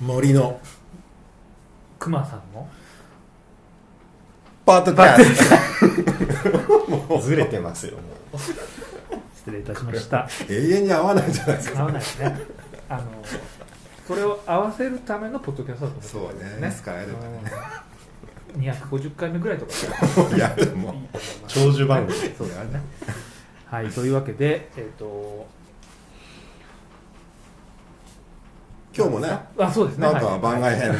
森の。クマさんのポッドキャスずれてますよもう。失礼いたしました。ト永遠に合わないじゃないですか。合わないですね。あのこれを合わせるためのポッドキャストだとそう思ってます。ね。使えるかうん。250回目ぐらいとか。いやでも。長寿番組。そうですね。はいというわけでえっ、と今日もねあそうですね。なんかはい。番外編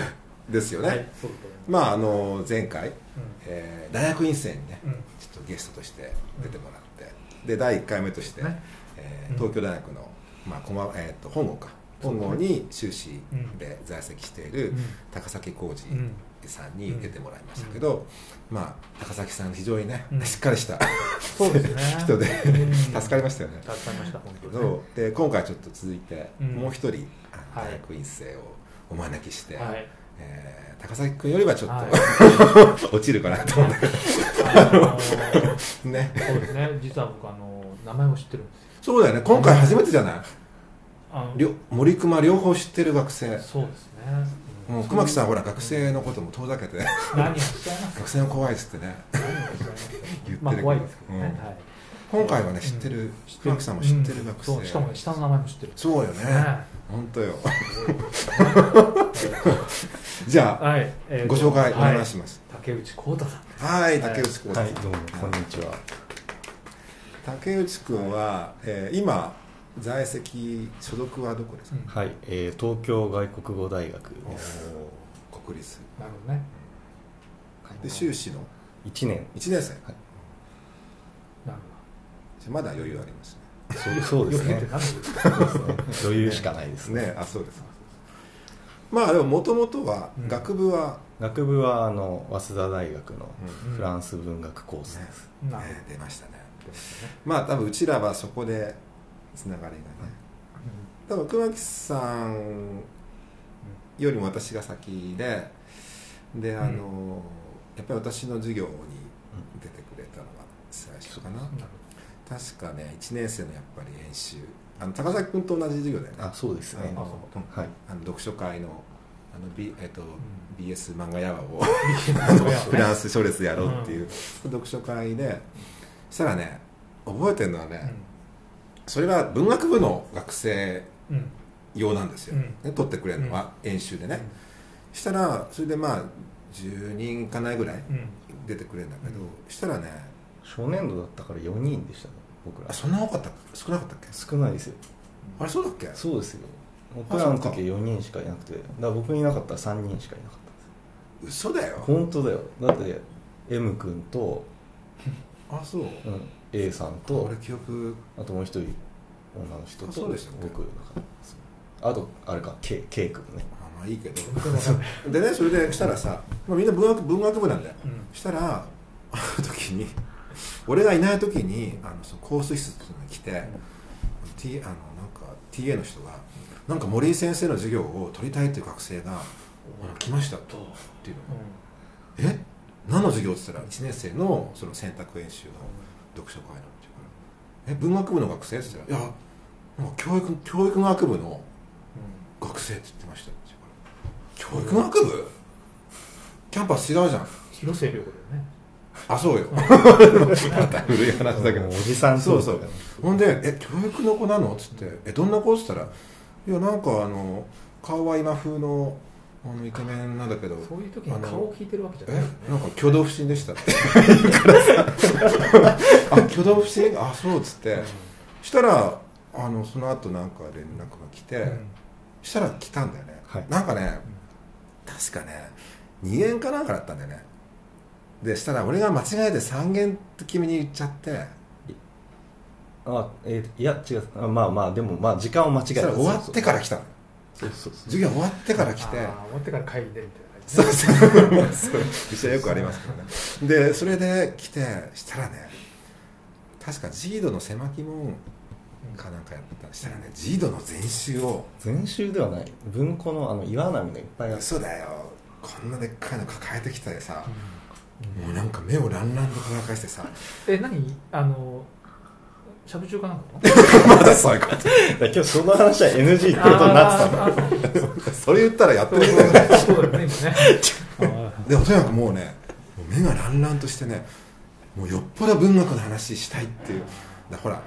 ですよね、はい。そうだと思いまああの前回、うん。えー大学院生にねうん。ちょっとゲストとして出てもらって、で第1回目として、ね。えーうん。東京大学の、まあこまえー、と本郷か。本郷に修士で在籍しているうん。高崎浩二うんさん。に出てもらいましたけど、まあ高崎さん非常にね、うん。しっかりしたそうですね。人でうん。助かりましたよね、助かりました本当にね。で今回ちょっと続いて、うん。もう一人あのはい大学院生をお招きして、はい。えー高崎君よりはちょっと、は 落ちるかなと思ってあのー ね。そうですね。実は僕あの名前を知ってるんですよ。そうだよね。今回初めてじゃない、森熊両方知ってる学生。そうですね。もう熊木さんほら学うん生のことも遠ざけて。学生の怖いっつってね。言ってるけど。まあ怖いですけどね、うん。はい。今回はね知ってる。知ってる熊木さんも知ってる学生、うん。しかもね下の名前も知ってる。そうよね。ね本当よ。じゃあはい、えーご紹介おはい願いします。竹内幸太さんはい竹内君、はいどうもこんにちは。竹内君は、えー今在籍所属はどこですか、うん。はい、えー東京外国語大学です。国立。なるほどね。で修士の？1年。1年生。なるじゃあまだ余裕ありますねそうそうですね。余裕しかないですね。ね。あそうです。まあでももともとは？うん。学部は、学部はあの早稲田大学のうん。うんフランス文学コースです、なるほね出ましたね。まあ多分うちらはそこでつながりがね。多分熊木さんよりも私が先でであの、やっぱり私の授業に出てくれたのが最初かな、うんなる確かね1年生のやっぱり演習あの高崎君と同じ授業だよね。あそうですね。あのはい。あの読書会のあの、B えっとん。BS 漫画やわを フランス書列やろうっていう、読書会でしたらね覚えてるのはね、それが文学部の学生うんうん用なんですよ、うん。ね、取ってくれるのは演習でね、したらそれでまあ10人いかないぐらいうん。出てくれるんだけど、うん。したらね初年度だったから4人でしたね僕ら。あそんな多かった少なかったっけ？少ないですよ。あれそうだっけ？そうですよ。僕らの時は4人しかいなくて。だから僕いなかったら3人しかいなかった。んです嘘だよ。本当だよ。だって M 君と、あそう。うん、A さんと俺記憶。あともう一人女の人あとそうでしたっけ？僕だからあとあれか K, K 君ね。あまあいいけど。でねそれでしたらさ、まあ、みんな文学文学部なんだよ。うん。したらある時に俺がいない時にあのそのコース室に来て、T、あのなんか TA の人が「なんか森井先生の授業を取りたいっていう学生が来ました」とっていうの。え？何の授業って言ったら1年生のその選択演習の読書会のっていうから「え文学部の学生?」って言ったら「いやなんか教育教育学部の学生って言ってました」って言うから。教育学部？キャンパス違うじゃん。広末涼子だよねあそうよ。また古い話だけど。おじさんそうそう。ほんで「え教育の子なの?」っつって「えどんな子?」っつったら「いやなんかあの顔は今風のあのイケメンなんだけど。そういう時にあの顔を聞いてるわけじゃない。えなんか挙動不審でした」って言うからさ「あ挙動不審？あそう」っつって。したらあのその後なんか連絡が来て、うん。したら来たんだよね、はい。なんかね確かね2限かなんかだったんだよねでしたら俺が間違えて3限って君に言っちゃって。あえーいや違う。あまあまあでもまあ時間を間違えた。終わってから来たの。そうそうそう授業終わってから来て。終わってから会議でみたそいうなそうそう。う。ちはよくありますけどね。でそれで来てしたらね確かジードの狭き門かなんかやった。したらねジードの全集を。全集ではない。文庫のあの岩波がいっぱいあって嘘だよ。こんなでっかいの抱えてきてさ、もうなんか目をランランと輝かしてさ。え何？あのしゃぶ中かなんかの まだそういうこと。今日その話は NG ってことになってたの。それ言ったらやってるそうそうね今ね。でもとにかくもうね目がランランとしてねもうよっぽど文学の話したいっていう。だほらあの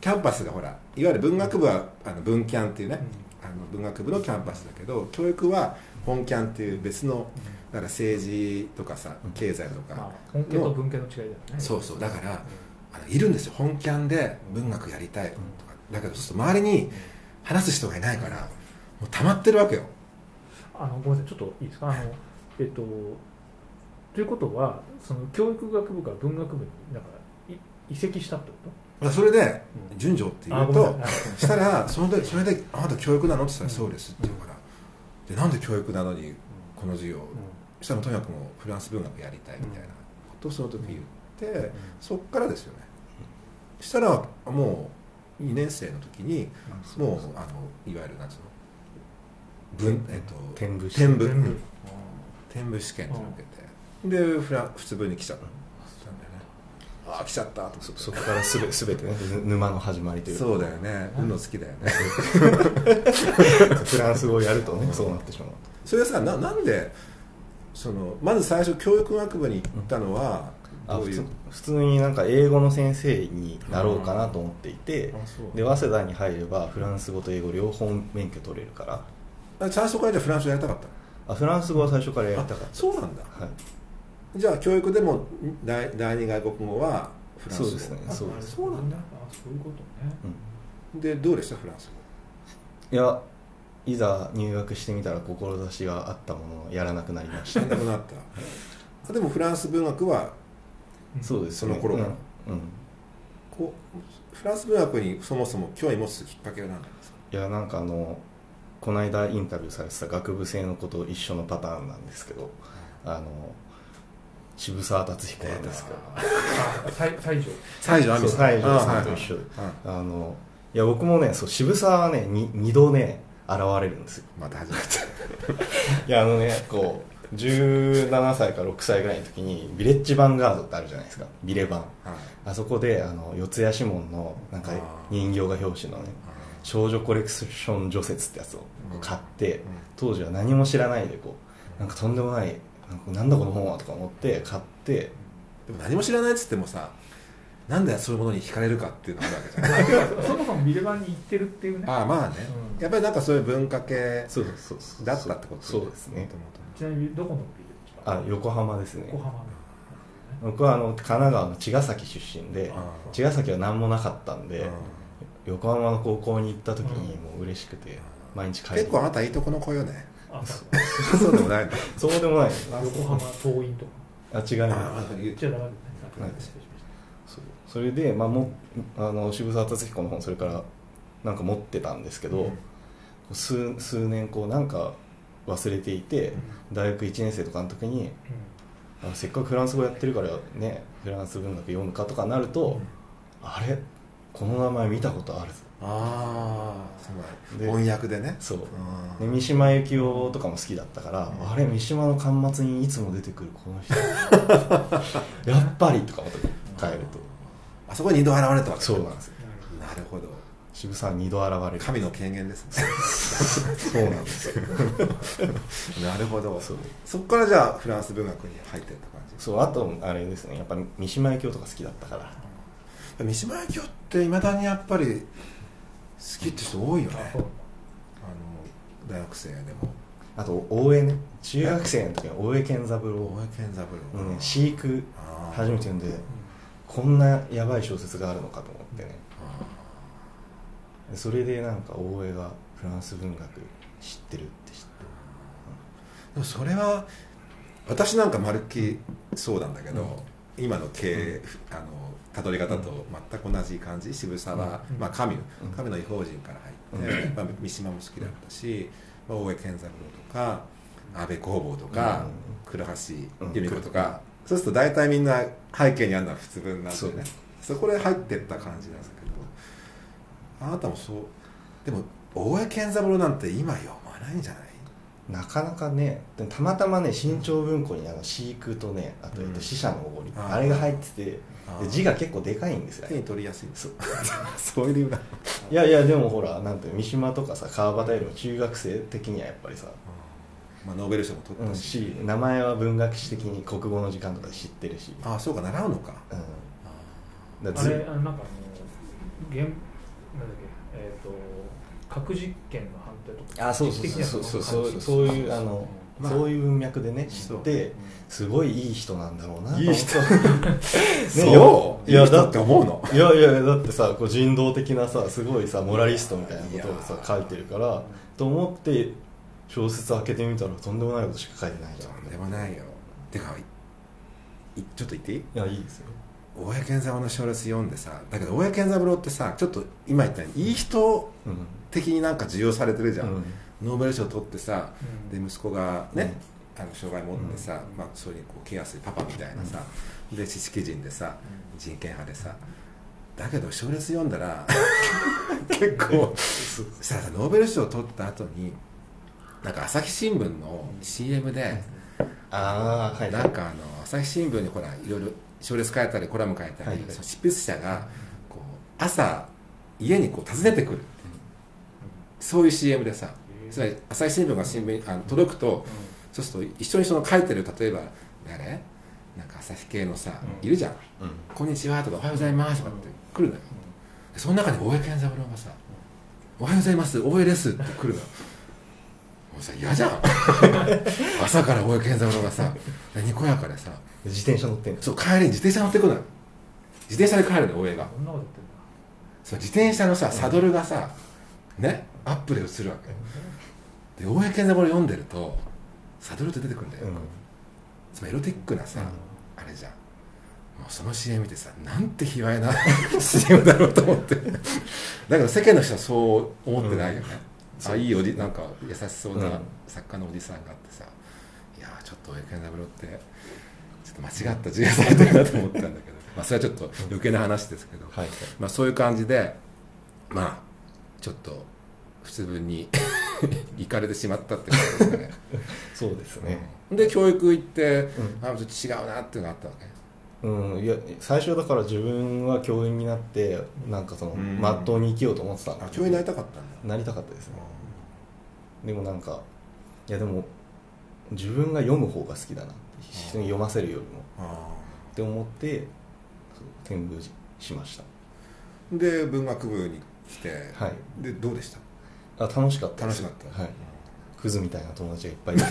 キャンパスがほらいわゆる文学部はあの文キャンっていうね、あの文学部のキャンパスだけど教育は本キャンっていう別のだから政治とかさ経済とか、まあ本家と文系の違いだよね。そうそう。だからあのいるんですよ。本キャンで文学やりたいとか。だけどそうすると周りに話す人がいないからもう溜まってるわけよ。あのごめんなさい。ちょっといいですか？あのえっとということはその教育学部から文学部になんかい移籍したってこまあそれで「順序」ってと言うとあごめんしたらそれでそれで「あなた教育なの?」って言ったら「そうです」って言うから。でなんで教育なのにこの授業そしたらとにかくもうフランス文学やりたいみたいなことをその時言ってそっからですよね。したらもう2年生の時にもうあのいわゆるなんつうの文えっと天部天部。天部。試験って受けてでフラ普通部に来ちゃったんだよね。ああ来ちゃったとそ そこからすべ全てねぬ沼の始まりというか。そうだよね。運の好きだよね。フランス語をやるとねそうなってしまうそれさななんでそのまず最初教育学部に行ったのはあ普通どういう？普通になんか英語の先生になろうかなと思っていてで早稲田に入ればフランス語と英語両方免許取れるから。あ最初からじゃあフランス語やりたかったの？あフランス語は最初からやりたかった。そうなんだ。はい。じゃあ教育でも第第二外国語はフランス語。そうですねあそうですそうなんだ。あそういうことね。でどうでしたフランスいやいざ入学してみたら志があったものをやらなくなりまし語たなくなった。あでもフランス文学はそうですね。その頃から。うん。うん。こうフランス文学にそもそも興味持つきっかけは何なんですか？いやなんかあのこの間インタビューされてた学部生の子と一緒のパターンなんですけどあの渋沢達彦なんですけど。あ西西条西条さんそう西条さんと一緒で。はい。あのいや僕もねそう渋沢はねに二度ね現れるんですよ。また始まっいやあのねこう17歳か6歳ぐらいの時にビレッジヴァンガードってあるじゃないですか。ビレバン。た、はい。あそこであの四谷指紋のなんか人形が表紙のね少女コレクション除雪ってやつを買って、当時は何も知らないでこうなんかとんでもないなんかなんだこの本はとか思って買ってでも何も知らないっつってもさなんでそういうものに惹かれるかっていうのがあるわけじゃない。そもそもビレバンに行ってるっていうね。ああまあね、うん。やっぱりなんかそういう文化系そうそうそうだったってことそうですね。ちなみにどこのビレバンあ横浜ですね。横浜の。僕はあの神奈川の茅ヶ崎出身で茅ヶ崎は何もなかったんでうん横浜の高校に行った時にもう嬉しくて毎日帰る結構あなたいいとこの子よね。あ そう。そうでもないそうでもない。横浜桐蔭とかあ違いますそれで、まあ、もあの渋沢達彦の本それからなんか持ってたんですけど、数数年こうなんか忘れていて、大学1年生とかの時にたあせっかくフランス語やってるからねフランス文学読むかとかなると、あれ？この名前見たことあるぞ。ああ翻訳でね。そう。うん。で三島由紀夫とかも好きだったから、うん。あれ三島の巻末にいつも出てくるこの人。やっぱりとか思って帰るとあそこに二度現れたわけそうなんです。よなるほど。渋沢二度現れる。神の権限ですね。そうなんです。よ なるほど。そこからじゃあフランス文学に入ってった感じ？そうあとあれですね。やっぱり三島由紀夫とか好きだったから。三島由紀夫っていまだにやっぱり好きって人多いよね。あの大学生でも。あと大江ね。中学生の時は大江健三郎。大江健三郎。のね飼育初めて読んでこんなやばい小説があるのかと思ってね。でそれでなんか大江がフランス文学知ってるって知ってでもそれは私なんかまるっきりそうなんだけど、今の経営、あのたどり方と全く同じ感じ。渋沢、うん。まあ、神うん。神の異邦人から入って、まあ、三島も好きだったし、まあ、大江健三郎とか安倍公房とか、倉橋由美子とか、そうすると大体みんな背景にあるのは普通文なんでね。そこで入ってった感じなんですけど。あなたもそう。でも大江健三郎なんて今読まないんじゃない？なかなかねでたまたまね新潮文庫にあの飼育とねあとえっうん。と死者のおごり、あー。あれが入ってて字が結構でかいんですよ。手に取りやすいそう。そういう理由だいやいやでもほらなんて三島とかさ川端よりも中学生的にはやっぱりさ、まあノーベル賞も取うん、ったし、し名前は文学史的に国語の時間とかで知ってるし、ああそうか習うのか。うん、だかあれあのなんかあの現なんだっけえっ、と核実験の判定とかあそうそうそう。そうそうそう。いうあの、まあそういう文脈でね知ってすごいいい人なんだろうないい人。ね そういやだって思うの？いやいやだってさこう人道的なさすごいさモラリストみたいなことをさ書いてるからと思って小説開けてみたらとんでもないことしか書いてないじゃんとんでもないよ。てかいいちょっと言っていい？いやいいですよ。大江健三郎の小説読んでさだけど大江健三郎ってさちょっと今言ったようにいい人うん的になんか受容されてるじゃん、うん。ノーベル賞取ってさうん。で息子がね、あの障害持ってさ、まあ、それにこうケアするパパみたいなさ、で知識人でさ人権派でさだけど小説読んだら 結構そしたらさノーベル賞取った後になんか朝日新聞の CM で、ああはいなんかあの朝日新聞にほらいろいろ小説書いたりコラム書いたり、はい執筆者がこう朝家にこう訪ねてくるそういう CM でさつまり朝日新聞が新聞あの届くとそうすると一緒にその書いてる例えば誰？なんか朝日系のさ、うん。いるじゃん。うん「こんにちは」とか「おはようございます」とかって来るのよ。でその中に大江健三郎がさ「おはようございます大江です」って来るのさ嫌じゃん。朝から大江健三郎がさにこやかでさ。自転車乗ってんの？そう帰りに自転車乗ってくのよ自転車で帰るのよ大江が。そんなこと言ってんだ。そう自転車のさサドルがさねアップで映るわけ。で大江健三郎読んでるとサドルって出てくるんだよ、うん。つまりエロティックなさ、うん。あれじゃん。もうその CM 見てさなんて卑猥な CM だろうと思って。だけど世間の人はそう思ってないよね、うんあいいおじなんか優しそうなうん。作家のおじさんがあってさ、いやーちょっと大江健三郎ってちょっと間違った授業されてるなと思ったんだけど。まあそれはちょっと余計な話ですけど、はい。まあ、そういう感じでまあちょっと普通分に 行かれてしまったってことですかね。そうですね。で教育行って、うあちょっと違うなっていうのがあったわけ？うん。いや最初だから自分は教員になってなんかそのうん。まっとうに生きようと思ってた教員になりたかったんだ。なりたかったですねでもなんかいやでも自分が読む方が好きだな人に読ませるよりも。あって思って転部しましーで文学部に来て、はい。でどうでした？たあ楽しかった楽しかった。はい。クズみたいな友達がいっぱいいて。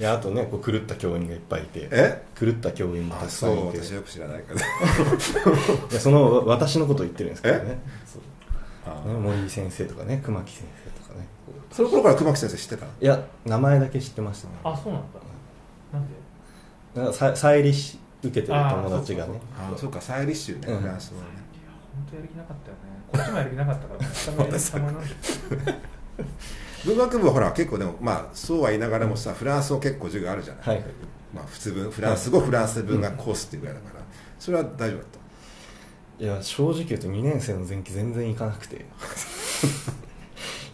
いやあとねこう狂った教員がいっぱいいて。え？狂った教員もたくさんいて。う私よく知らないけど。いやその私のことを言ってるんですけどね森井先生とかね熊木先生その頃から熊木先生知ってたいや名前だけ知ってましたね。あそうなんだ。なんで？なんかさ再利し受けてる友達がね。あそうか再立習ねうん。フランス語ね。いや本当やる気なかったよね。こっちもやる気なかったから 文学部はほら結構でもまあそうは言いながらもさフランス語結構授業あるじゃない、はい。まあ、普通文フランス語、フランス文学コースっていうぐらいだから。それは大丈夫だった？いや正直言うと2年生の前期全然行かなくて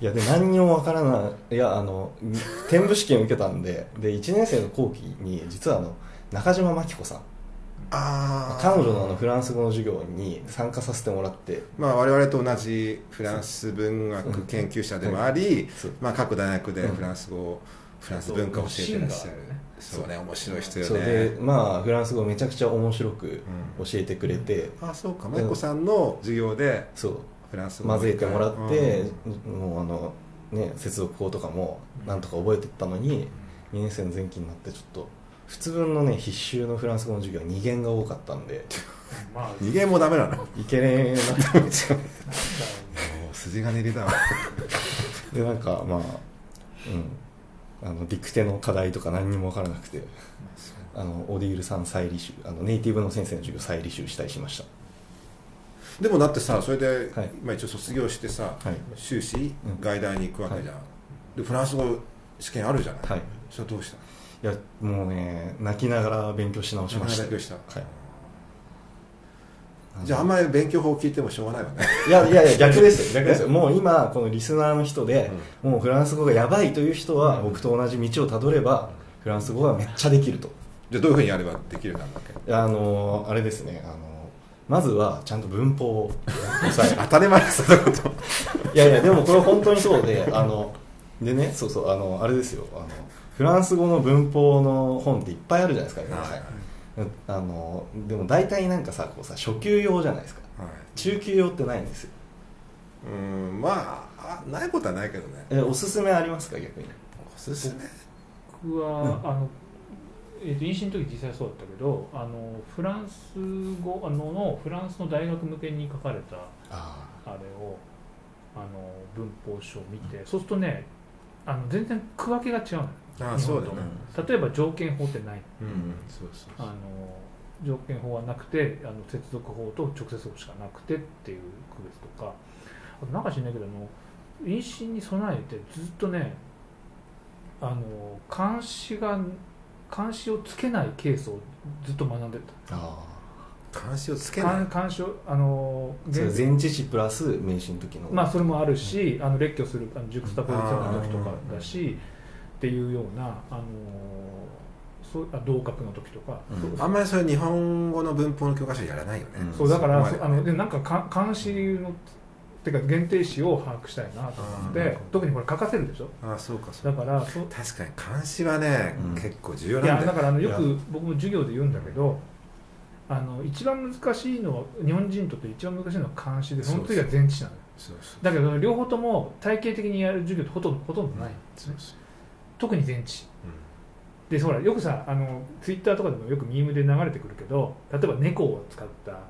いやで何にもわからない。いやあの転部試験受けたんでで1年生の後期に実はあの中島真紀子さん。あ彼女のあのフランス語の授業に参加させてもらって。まあ、我々と同じフランス文学研究者でもあり、まあ、各大学でうん。フランス語、フランス文化を教えてらっしゃる、そうね面白い人よそう。でねまあフランス語めちゃくちゃ面白く教えてくれて、あそうか。舞子さんの授業でそうフランス語混ぜてもらってうん、もうあのね接続法とかもなんとか覚えてったのに、2年生の前期になってちょっと普通分のね必修のフランス語の授業は2限が多かったんでまあ 逃げもダメな。のもいけねえなと思っちゃう。う筋金入りだわ。でなんかまあうん。あのディクテの課題とか何にも分からなくてあのオディールさん再履修あのネイティブの先生の授業再履修したりしましでもだってさそれで、はい。まあ、一応卒業してさ、はい。修士うん。外大に行くわけじゃん、でフランス語試験あるじゃない、はい。それはどうした？いやもうね泣きながら勉強し直しました。勉強した、はい。じゃああんまり勉強法を聞いてもしょうがないわね。いやいやいや 逆ですよ。逆ですよ。もう今このリスナーの人で、もうフランス語がやばいという人は僕と同じ道をたどればフランス語がめっちゃできると。じゃあどういうふうにやればできるようになるわけ？あのあれですねあのまずはちゃんと文法を。当たり前ですこといやいやでもこれ本当にそうで あのでねそうそうあのあれですよあのフランス語の文法の本っていっぱいあるじゃないですか世の中にあのでも大体なんかさこうさ初級用じゃないですか。はい。中級用ってないんですよ。うんまああないことはないけどね。えおすすめありますか逆に。おすすめ？僕は、あのえー、と飲酒の時実際そうだったけどあのフランス語あののフランスの大学向けに書かれたああ。れをあの文法書を見てそうするとねあの全然区分けが違うのよ。あそうだね。例えば条件法ってない。うんそうそうあの条件法はなくてあの接続法と直接法しかなくてっていう区別とか。あとなんか知んないけどあの妊娠に備えてずっとねあの監視が監視をつけないケースをずっと学んでた。あ監視をつけない。監監視をあの前置詞プラス名詞の時の。まあそれもあるし、あの列挙するあの熟スタポジションの時とかだしっていうようなあのそうあ同格の時とか、うん。あんまりそれ日本語の文法の教科書やらないよね、うんそうだからあのでなんかか監視のてか限定詞を把握したいなと思って、うん特にこれ書かせるでしょ？あそうかそうだからそう確かに監視はね、うん。結構重要いなんだよ。やだからあのよいく僕も授業で言うんだけどあの一番難しいのは日本人にとって一番難しいのは監視でその次は前置詞なのよ。だけど両方とも体系的にやる授業ってほとんどほとんどない。んですねそうそう。特に前置詞うでほらよくさあのツイッターとかでもよくミームで流れてくるけど例えば猫を使ったうん。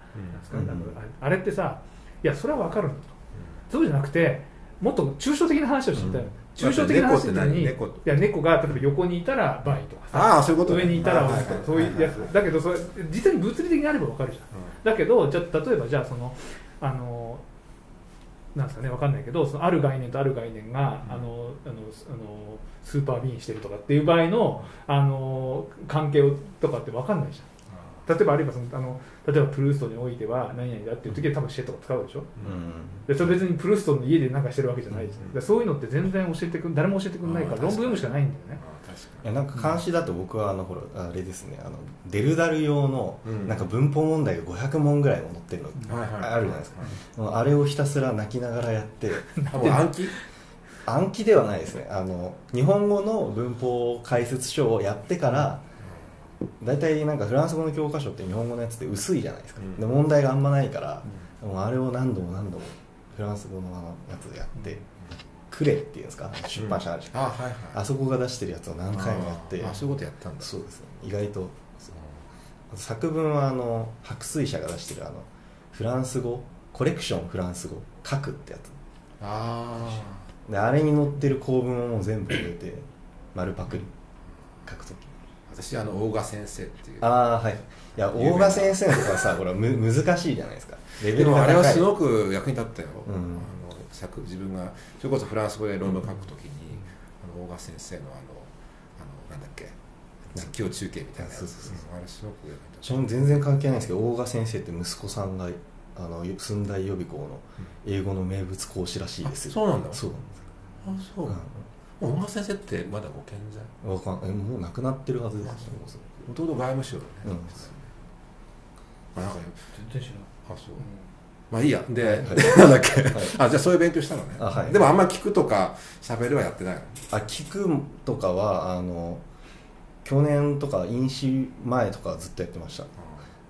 あれってさいやそれは分かるんだとそうじゃなくてもっと抽象的な話をしてたよ、うん。抽象的な話をしてたのにい猫ってや猫が例えば横にいたら倍とかさああそういうことね上にいたらそういうやつだけどそれ実際に物理的にあれば分かるじゃん。だけどじゃあ例えばじゃあそのあのなんですかね分かんないけどそのある概念とある概念が、うん。あのあのあのスーパービーンしてるとかっていう場合のあの関係をとかって分かんないじゃん例えばあるいはそのあの例えばプルーストにおいては何々だっていう時は多分シェとか使うでしょ。うん。でそれ別にプルーストの家で何かしてるわけじゃないじゃん、うん。でそういうのって全然教えてくん誰も教えてくんないから論文読むしかないんだよね。なんか監視だと僕はあのほらあれですねあのデルダル用のうん。なんか文法問題が500問ぐらいも載ってるの、あるじゃないですか。あれをひたすら泣きながらやって 暗記？暗記ではないですね。あの日本語の文法解説書をやってから大体なんかフランス語の教科書って日本語のやつって薄いじゃないですか、うん。で問題があんまないから、もうあれを何度も何度もフランス語のやつでやって、クレっていうんですか？出版社あるじゃん、あはいはい。あそこが出してるやつを何回もやって。ああそういうことやったんだ。そうです。ね意外と作文はあの白水社が出してるあのフランス語コレクションフランス語書くってやつ。あであれに載ってる構文をもう全部入れて丸パクリ書くとき私あの大賀先生っていう。ああはい。いや大賀先生とかさこれむ難しいじゃないですか。レベでもあルが高い。れはすごく役に立ったよ、うん。あの作自分がそれこそフランス語で論文書くときに、あの大賀先生のあのあのなんだっけ実況中継みたいなやつ。あれすごく役に立ちなみに全然関係ないんですけど大賀先生って息子さんがあの寸大予備校の英語の名物講師らしいですよ。あそうなんだ。そうなんですったあそう、うん大賀先生ってまだご健在わかんえもう亡くなってるはずですよ。弟外務省だね、うん。まあ、なんか全然知らない、あそう。まあいいや。で、はい。なんだっけ、はい。あじゃあそういう勉強したのね。あはい。でもあんま聞くとか喋るはやってないの？あ聞くとかはあの去年とか飲酒前とかはずっとやってました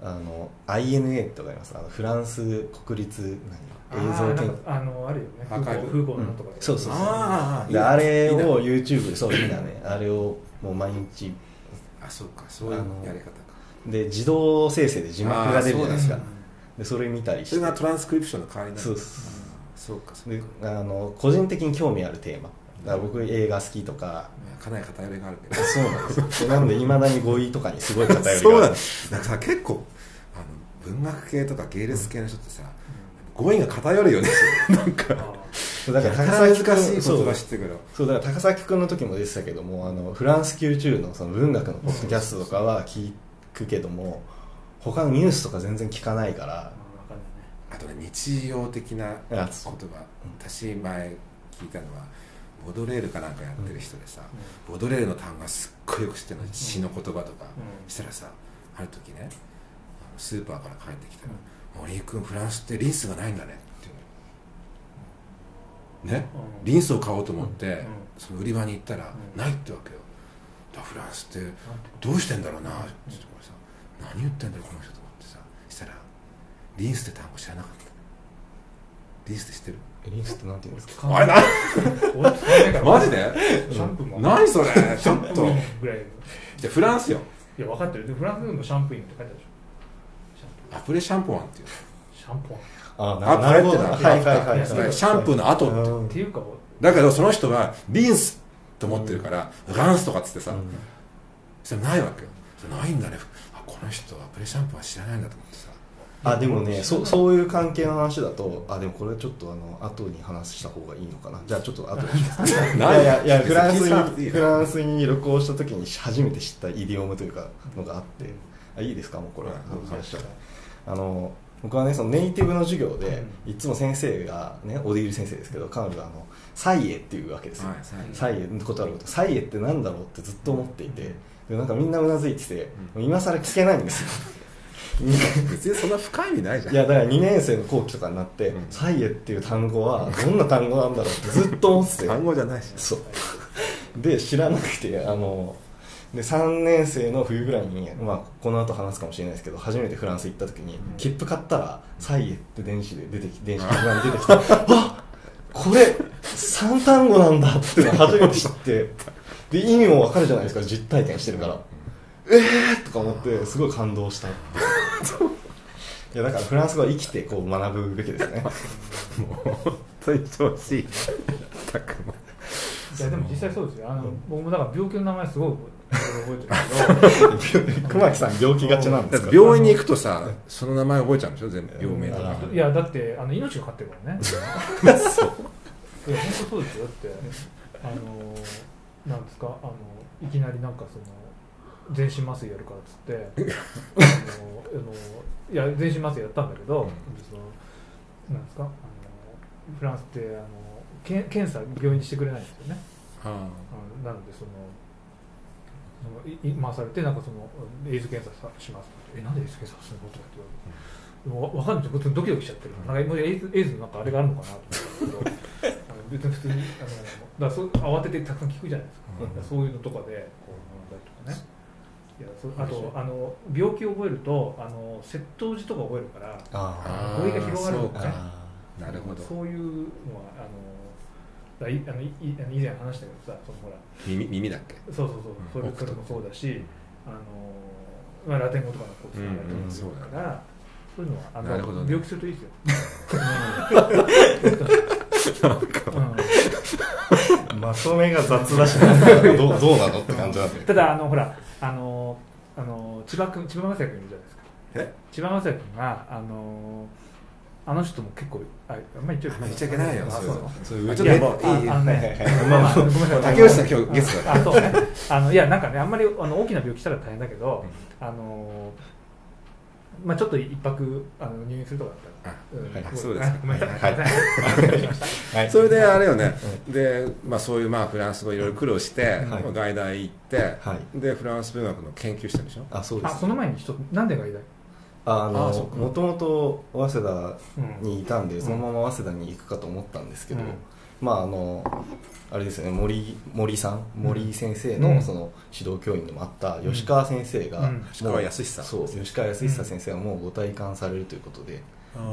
あの INA とかあります。あのフランス国立何？映像研なんかあのあるよね。アーカイブ。風貌のとかで、そうそうそう。ああであれを YouTube でそういいなねあれをもう毎日あそうかそういうやり方か。で自動生成で字幕が出るじゃないですか。でそれ見たりして。それがトランスクリプションの代わりになる。そうですそう。かそうでかあの個人的に興味あるテーマ。だから僕映画好きとかかなり偏りがあるけど。そうなんですよ。なのでいまだに語彙とかにすごい偏りがある。そうなんだなんかさ結構あの文学系とか芸術系の人ってさ語彙が偏るよね。なんか。あだから高難崎君しい言そう葉知ってくる。そうだから高崎君の時も出てたけどもあのフランス級中のその文学のポッドキャストとかは聞くけども他のニュースとか全然聞かないから。あとね日常的なあ言葉私前聞いたのはボドレールかなんかやってる人でさ、ボドレールの単語がすっごいよく知ってるの。詩の言葉とか、うん。したらさある時ねスーパーから帰ってきたら「森井君フランスってリンスがないんだね」っていうのね？うん。リンスを買おうと思って、ん。その売り場に行ったら、うん。ないってわけよ。だからフランスってどうしてんだろうなって言ってこれさ何言ってんだろうこの人と思ってさ。したらリンスって単語知らなかった。リンスって知ってる？えリンスってなんて言うんですか？おいな マジで？シャンプーも何それ？ちょっと。じゃあフランスよ。いや分かってる。でフランスでもシャンプーインって書いてあるでしょ。アプレシャンポワンっていうーシャンプー。ああななるほど。はいはいはい。シャンプーの後って。いうかだけどその人はリンスと思ってるから、フランスとかっつってさ、うん。それないわけよ。それないんだね。あこの人はアプレシャンプーは知らないんだと思あでもねそそういう関係の話だとあでもこれちょっとあの後に話した方がいいのかな。じゃあちょっと後にしますいやいやい。やフランス別にフランスに旅行した時に初めて知ったイディオムというかのがあって。あいいですか？もうこれ。はうん話しちゃう。あの僕はねそのネイティブの授業でいつも先生がねオディール先生ですけど彼女があのサイエっていうわけですよ、はいサイエ。のことあることサイエってなんだろうってずっと思っていて。でなんかみんなうなずいてて、今更聞けないんですよ 別にそんな深い意味ないじゃん。いやだから2年生の後期とかになって、うん。サイエっていう単語はどんな単語なんだろうってずっと思ってて。単語じゃないし。そう。で知らなくてあので3年生の冬ぐらいに、まあ、この後話すかもしれないですけど初めてフランス行った時に、切符買ったら「サイエ」って電子で出てき電子的に出てきて あこれ3単語なんだって初めて知って。で意味もわかるじゃないですか実体験してるからえーとか思ってすごい感動したって。いやだからフランス語は生きてこう学ぶべきですね。本当に調子いい。たくもいやでも実際そうですよ。あの僕もだから病気の名前すごい覚えてる。け ど熊木さん病気がちなんでだすか？病院に行くとさその名前覚えちゃうんでしょ？全部病名とか。うんいやだってあの命がかかってるからね。いや本当そうですよ。だってあのなんですか？あのいきなりなんかその全身麻酔やるからっつってあのあのいや全身麻酔やったんだけど、そのなんですかあのフランスってあのけん検査病院にしてくれないんですよね。ああのなのでそのその回されてなんかそのエイズ検査さしますって。えなんでエイズ検査するのとかって言われて、でもわ分かんない。ですよドキドキしちゃってる。なんかエイズエイズのなんかあれがあるのかなと思ったけど別に普通にあのだそう慌ててたくさん聞くじゃないですか,、うん。そういうのとかでこう学んだりとかねあとあの病気を覚えるとあの窃盗時とか覚えるからああ語彙が広がるそうか。のねあなるほど。そういうのはあのだいあのいいあの以前話したけどさそのほら耳耳だっけ？そうそうそう、それうんそれもそうだし、あのまあ、ラテン語とかのこうつながりうんうんとそうだかから、そういうのはあのなるほどね。病気するといいですよ。うん。まとめが雑だし どうどうなのって感じなんでただあのほらあのあの千葉君千葉雅也君いるじゃないですか。え？千葉雅也君があのあの人も結構ああんまり言っちゃいけないよ。あそういうちょっといいあのねまあまあごめんなさい。竹内さん今日ゲストだあそうね。あのいやなんかねあんまりあの大きな病気したら大変だけど、あのまあちょっと一泊あの入院するとかだったら、んはいそうですごめんなさい、はい。それであれよね、で、まあ、そういうまあフランス語いろいろ苦労して、外大行って、はい。でフランス文学の研究してるでしょ？あそうです。あその前に一つなんでがいだい、あのあそうか。もともと早稲田うんにいたんで、ん。そのまま早稲田に行くかと思ったんですけど、うんまああのあれですよね森森さん？森先生うん。のその指導教員でもあった吉川先生が、吉川康久。そう吉川康久先生はもうご体感されるということで、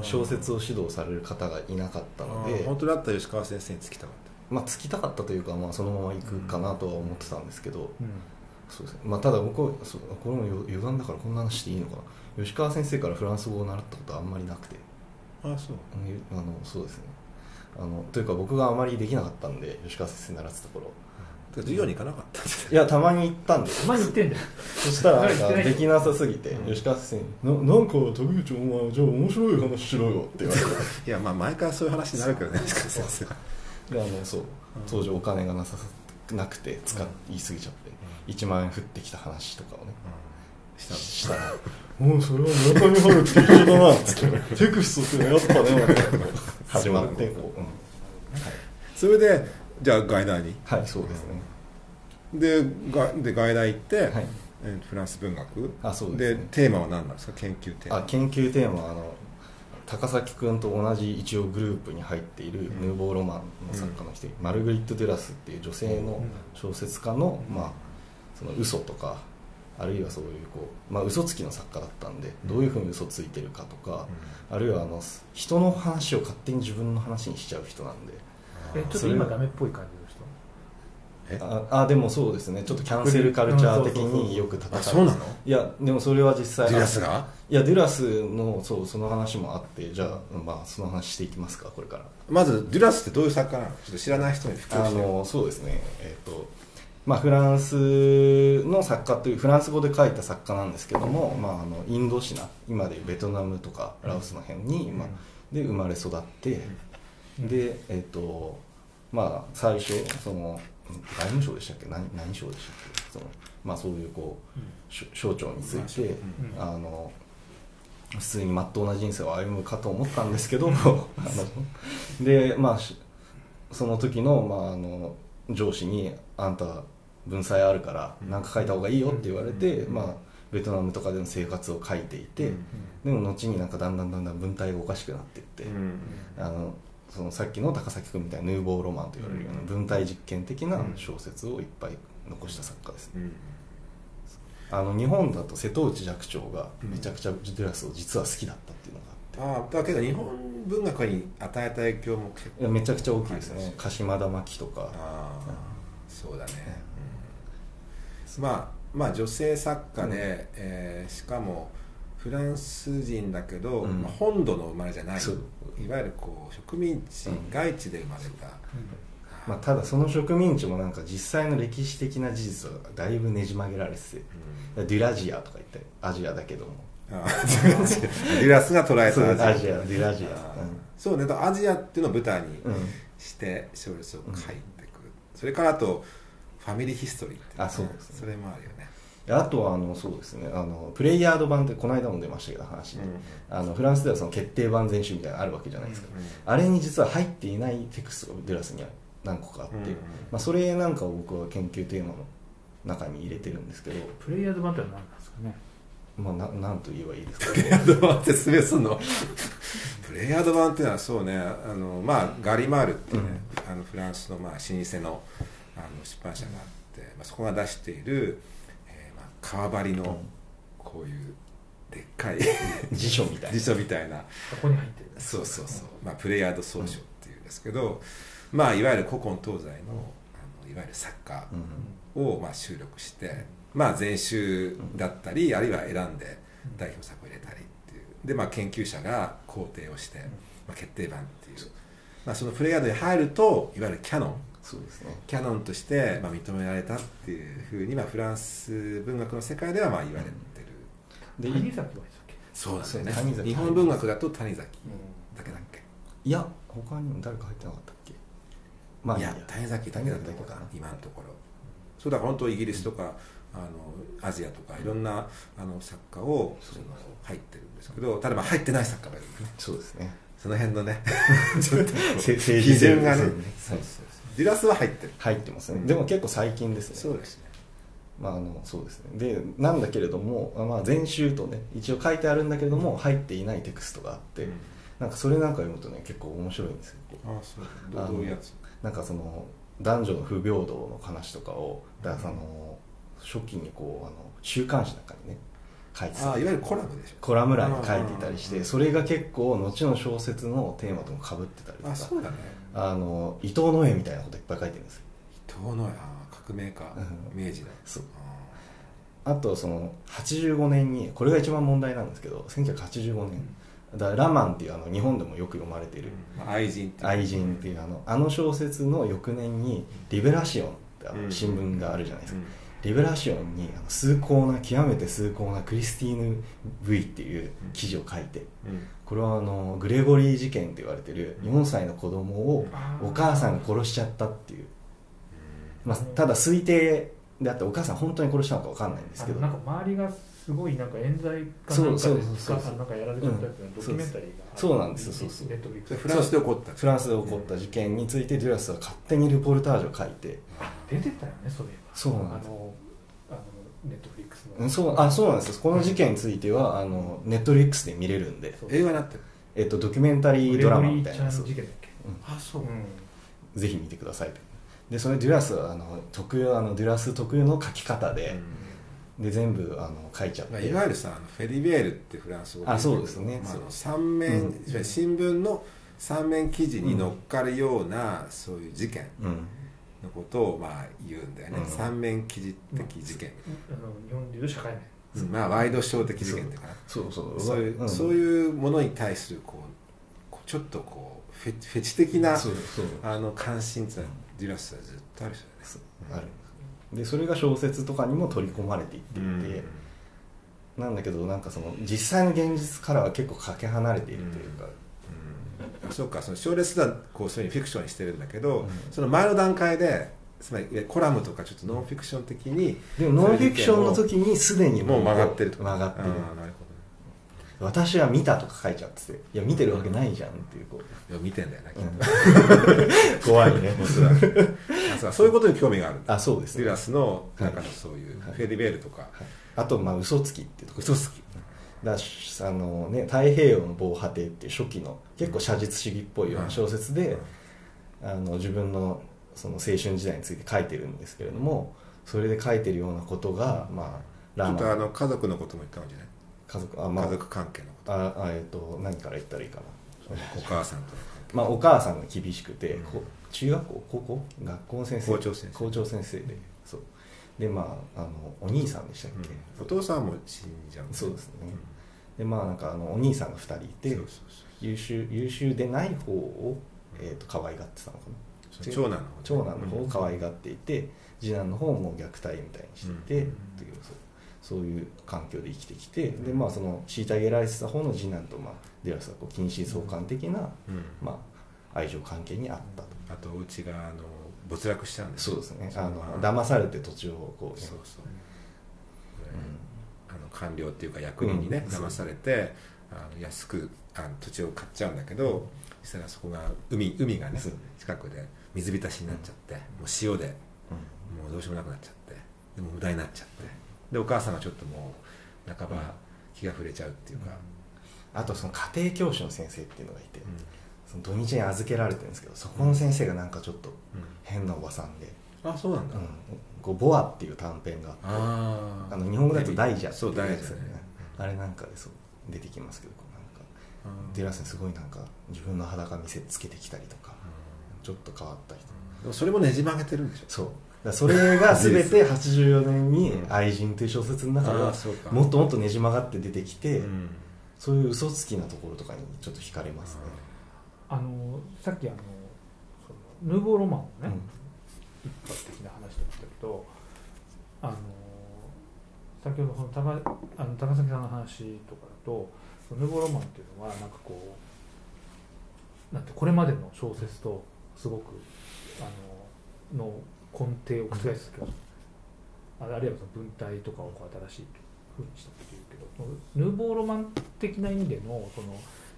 小説を指導される方がいなかったので本当だったら吉川先生につきたかっまあ、つきたかったというか、まあ、そのまま行くかなとは思ってたんですけど、うん。そうですね。まあ、ただ僕はそうこれも余余談だからこんな話していいのかな。吉川先生からフランス語を習ったことはあんまりなくて。たああそう。うんあのそうですねあのというか僕があまりできなかったんで吉川先生習ってた頃。授業に行かなかったんじいやたまに行ったんです。前に言ってんだよ。そしたらなんかできなさすぎて、うん。吉川先生にな「なんか竹内お前じゃあ面白い話しろよ」って言われて。いやまあ前からそういう話になるけどね吉川先生は。であのそう当時お金がなさなくて使っうん。言い過ぎちゃって1万円降ってきた話とかをねしたの。したらもうそれは村上春樹と一緒だなっつってテクストってやっぱねみたいな始まってこう、うん。それでじゃあ外大に。はいそうですね。でがで外大行って、はい。えーフランス文学。あそうですね。テーマは何なんですか？研究テーマ。あ研究テーマはあの高崎君と同じ一応グループに入っているヌーボーロマンの作家の一人、マルグリット・デュラスっていう女性の小説家の,、まあその嘘とかあるいはそういうこう、まあ、嘘つきの作家だったんでどういうふうに嘘ついてるかとか、あるいはあの人の話を勝手に自分の話にしちゃう人なんで。えちょっと今ダメっぽい感じの人？え？ああでもそうですね。ちょっとキャンセルカルチャー的によく叩かれてあそうなの？いやでもそれは実際デュラスが？いやデュラスのそうその話もあってじゃあ、まあ、その話していきますかこれから。まずデュラスってどういう作家なの？ちょっと知らない人に復あ興して。よのそうですね。えっ、とまあフランスの作家というフランス語で書いた作家なんですけども、まあ、あのインドシナ今でいうベトナムとかラオスの辺に、まあ、で生まれ育って、でえっ、とまあ最初その外務省でしたっけ？何何省でしたっけ？そのまあそういうこう、し省庁について、うん。あの普通にまっとうな人生を歩むかと思ったんですけどでまあしその時の,、まああの上司に「あんた文才あるから何か書いた方がいいよ」って言われて、まあ、ベトナムとかでの生活を書いていて、でも後になんかだんだんだんだん文体がおかしくなっていって、あのそのさっきの高崎君みたいなヌーボーロマンと言われるような文体実験的な小説をいっぱい残した作家です。ね、あの日本だと瀬戸内寂聴がめちゃくちゃデュラスを実は好きだったっていうのがあって。ああだけど日本文学に与えた影響も結構。めちゃくちゃ大きいですね。鹿島田真希とか。そうだね、うんまあまあ女性作家で、えーしかもフランス人だけど、うん。まあ、本土の生まれじゃない。いわゆるこう植民地、うん外地で生まれた、まあ、ただその植民地もなんか実際の歴史的な事実はだいぶねじ曲げられててうん。デュラジアとか言ってアジアだけども。ああ。デュラスが捉えそうたアジアデュラジア。ああ。そうね。アジアっていうのを舞台にうん、うん。して小説を書いてくる、それからあとファミリーヒストリーっていうのあそうですね。それもあるよね。あとはあのそうですね。あのプレイヤード版ってこの間も出ましたけど話で、あのフランスではその決定版全集みたいなのあるわけじゃないですか、あれに実は入っていないテクストがデュラスには何個かあって、うんうんまあ、それなんかを僕は研究テーマの中に入れてるんですけど、プレイヤーズ版って何なんですかね？まあ、ななんと言えばいいですか？プレイヤード版説明するのプレイヤード版っていうのはそうね。あの、まあ、ガリマールっていうね、あのフランスの、まあ、老舗のあの出版社があって、まあ、そこが出している、えーまあ、革張りのこういうでっかい 辞書みたいな。辞書みたいな。ここに入ってる。そうそうそう、まあ、プレイヤード総書っていうんですけど、まあ、いわゆる古今東西のあのいわゆる作家うん。をまあ収録して、まあ、全集だったり、あるいは選んで代表作を入れたりっていう。で、まあ、研究者が肯定をして、まあ、決定版っていう、まあ、そのプレイヤードに入るといわゆるキャノンそうですね。キャノンとしてまあ認められたっていうふうに、まあ、フランス文学の世界ではまあ言われてる、で谷崎はでしたっけ？そうなんだよね日本文学だと谷崎だけだっけ、いや他にも誰か入ってなかったっけ？まあいや谷崎だけだったのかな。今のところ。そうだから本当イギリスとかあのアジアとかいろんなあの作家をその入ってるんですけど例えば入ってない作家がいるね。そうですね。その辺のね。ちょっと基準がね。そうそうそうそうデュラスは入ってる。入ってますね、うん。でも結構最近ですね。そうですね。まあ、あのそうですね。でなんだけれども、まあ、全集とね一応書いてあるんだけれども入っていないテクストがあって、なんかそれなんか読むとね結構面白いんですよ。ああそう。どどういうやつ？なんかその男女の不平等の話とかをだからその初期にこうあの週刊誌なんかにね書いてた。ああいわゆるコラムでしょ。コラム欄に書いていたりしてそれが結構後の小説のテーマともかぶってたりとか。あそうだね。あの伊藤野枝みたいなこといっぱい書いてるんですよ。伊藤のああ革命家。うん。明治の。そう。ああとその85年にこれが一番問題なんですけど1985年。だからラマンっていうあの日本でもよく読まれている愛人っていう。愛人っていうあのあの小説の翌年に「リベラシオン」ってあうん。の新聞があるじゃないですか、うんリベラシオンに崇高な極めて崇高なクリスティーヌ・ V っていう記事を書いてうん。これはあのグレゴリー事件と言われてる4歳の子供をお母さんが殺しちゃったっていう、まあ、ただ推定であってお母さん本当に殺したのか分かんないんですけどなんか周りがすごいなんか冤罪かそうなんかそうそうそうでかなんかやられちゃったやつのドキュメンタリーがあるそうなんですよそうそう。フランスで起こったフランスで起こった事件についてデュラスは勝手にレポルタージュを書いて。出てたよねそういえばそうなんです。あのあのネットフリックスの。うんそうあそうなんです。よこの事件についてはあのネットフリックスで見れるんで、そう映画になってる。えっと、ドキュメンタリードラマみたいな。やつをグレゴリーちゃん事件だっけ？あそう。うん。ぜひ見てくださいでそれデュラスはあの特有あのデュラス特有の書き方で、で全部あの書いちゃっまあ、て、いわゆるさフェリベールってフランス語あそうですね。まあ三面、うん。新聞の三面記事に乗っかるような、そういう事件。うんのことをまあ言うんだよね、うん。三面記事的事件、あの日本でいうと社会面。うん。まあワイドショー的事件っていうかなそうそう。そう。いう、ん。そういうものに対するこうちょっとこうフェフェチ的なそうそう。あの関心っていうのはデュラスはずっとある人だよねある。でそれが小説とかにも取り込まれていっていて、なんだけどなんかその実際の現実からは結構かけ離れているというか、うんそうかその小説ではこうそういうフィクションにしてるんだけど、うん。その前の段階でつまりコラムとかちょっとノンフィクション的にでもノンフィクションの時にすでにもう曲がってると。曲がってる。あーなるほ私は見たとか書いちゃってていや見てるわけないじゃんっていうこう、どいや見てんだよなきっと、怖いね。そうそういうことに興味があるあそうですね。デュラスの中のそういうはいフェリベールとか、あとまあ嘘つきっていうとこ嘘つきだしあのね太平洋の防波堤っていう初期の結構写実主義っぽいような小説で、あの自分のその青春時代について書いてるんですけれどもそれで書いてるようなことが、まあ、ちょっとあラマの家族のことも言ったんじゃない？家族あ、まあ家族関係のこああえっ、と何から言ったらいいかな。とお母さんとまあ、お母さんが厳しくて、うん。こ中学校？高校？学校の先生。校長先生。校長先生でそう。でまああのお兄さんでしたっけ、お父さんも死んじゃうそうですねでまあなんかあのお兄さんが2人いて優秀優秀でない方を、えー、と可愛がってたのかな。長男の方長男の方を可愛がっていて、次男の方も虐待みたいにしていて、うん。っていうそういう環境で生きてきて、でまあその虐げられてた方の次男と、まあ、デラスはこう近親相関的な、うん。まあ、愛情関係にあったと。あとお家があの没落しちゃうんですそうですね。あの騙されて土地をこうそうそう、官僚っていうか役人にね、うん。騙されてあの安くあの土地を買っちゃうんだけどそしたらそこが海海がね近くで水浸しになっちゃって、もう塩でもうどうしようもなくなっちゃってでも無駄になっちゃって。でお母さんがちょっともう半ば気が触れちゃうっていうか、あとその家庭教師の先生っていうのがいて、うん。その土日に預けられてるんですけどそこの先生がなんかちょっとうん。変なおばさんであそうなんだ、「うん、こうボア」っていう短編があってああの日本語だと「大蛇」ってそういうやつね。あれなんかでそう出てきますけどこうなんか。デラスにすごいなんか自分の裸見せつけてきたりとかちょっと変わった人。でもそれもねじ曲げてるんでしょ？そう。だからそれが全て84年に「愛人」という小説の中ではあーそうか。もっともっとねじ曲がって出てきて、うん。そういう嘘つきなところとかにちょっと惹かれますね、あのさっきあのヌーボーロマンのね、うん一般的な話でしたけどあの先ほどその高あの高崎さんの話とかだとヌーボーロマンっていうのはなんかこうなんてこれまでの小説とすごくあのの根底を覆す、ああるいはその文体とかをこう新しいふうにしたっていうけどヌーボーロマン的な意味でのその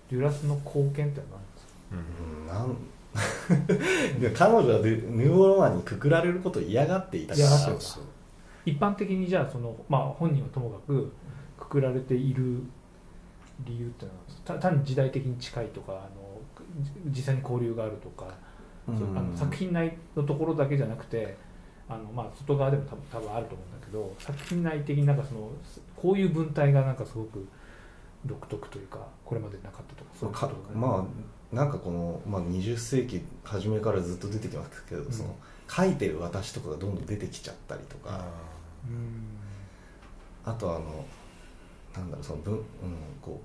デュラスの貢献ってのは何ですか？うんなん 彼女はヌヌーボーロマンにくくられることを嫌がっていた嫌がってそうそう一般的にじゃあその、まあ、本人はともかくくくられている理由っていうのはた単に時代的に近いとかあのじ実際に交流があるとか、うん。あの作品内のところだけじゃなくてあの、まあ、外側でも多分多分あると思うんだけど作品内的になんかそのこういう文体がなんかすごく独特というかこれまでなかったとかそういうこかとが。まあなんかこの、まあ、20世紀初めからずっと出てきますけど、うん。その書いてる私とかがどんどん出てきちゃったりとか、うん。あとあのなんだろうその文、うん、こ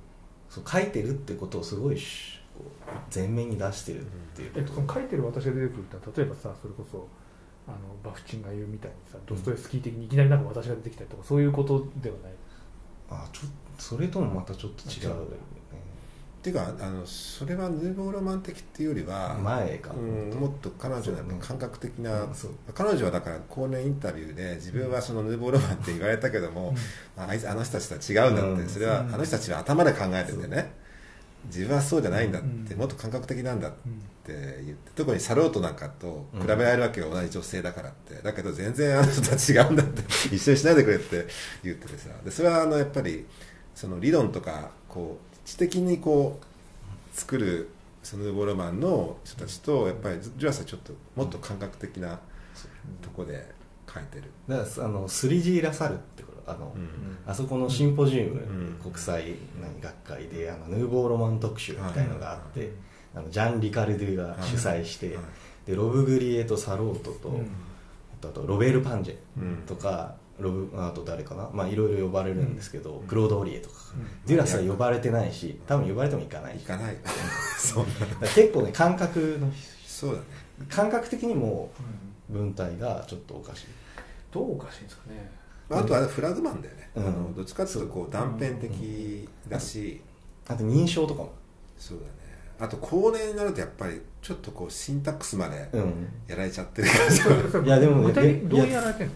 うそう書いてるってことをすごい前面に出してるっていうえっと、その書いてる私が出てくるって例えばさそれこそあのバフチンが言うみたいにさドストエフスキー的にいきなりなんか私が出てきたりとかそういうことではない？あちょそれともまたちょっと違うっていうかあのそれはヌーボーロマン的っていうよりは、前か。うん、もっと彼女の感覚的な、うんそう。彼女はだから後年インタビューで自分はそのヌーボーロマンって言われたけども、ああいつあの人たちとは違うんだって、うん。それはあの人たちは頭で考えててね。自分はそうじゃないんだって、うん。もっと感覚的なんだってうん言って特にサロートなんかと比べられるわけよ、同じ女性だからって。だけど全然あの人とは違うんだって 一緒にしないでくれって言っててさ。でそれはあのやっぱりその理論とかこう知的にこう作るそのヌーボーロマンの人たちとやっぱりジュラスはちょっともっと感覚的なとこで書いてる、だからあのスリジー・ラサルってこれあの、う。ん。あそこのシンポジウム、ん国際何学会であのヌーボーロマン特集みたいのがあって、あのジャン・リカルドゥが主催して、はいでロブ・グリエとサロートと、うん。あとロベール・パンジェうん。とか、ロブあと誰かな？まあいろいろ呼ばれるんですけど、クロード・オリエとか、うん。デュラスは呼ばれてないし多分呼ばれても行かない。行かない。そう。結構ね感覚のそうだね。感覚的にもうん文体がちょっとおかしい。どうおかしいんですかね。あとはフラグマンだよね、うん。あのどっちかっていうとこう断片的だし、あと認証とかも。そうだね。あと後年になるとやっぱりちょっとこうシンタックスまでうん。やられちゃってる感じ。が、いやでもねどうやられてんの？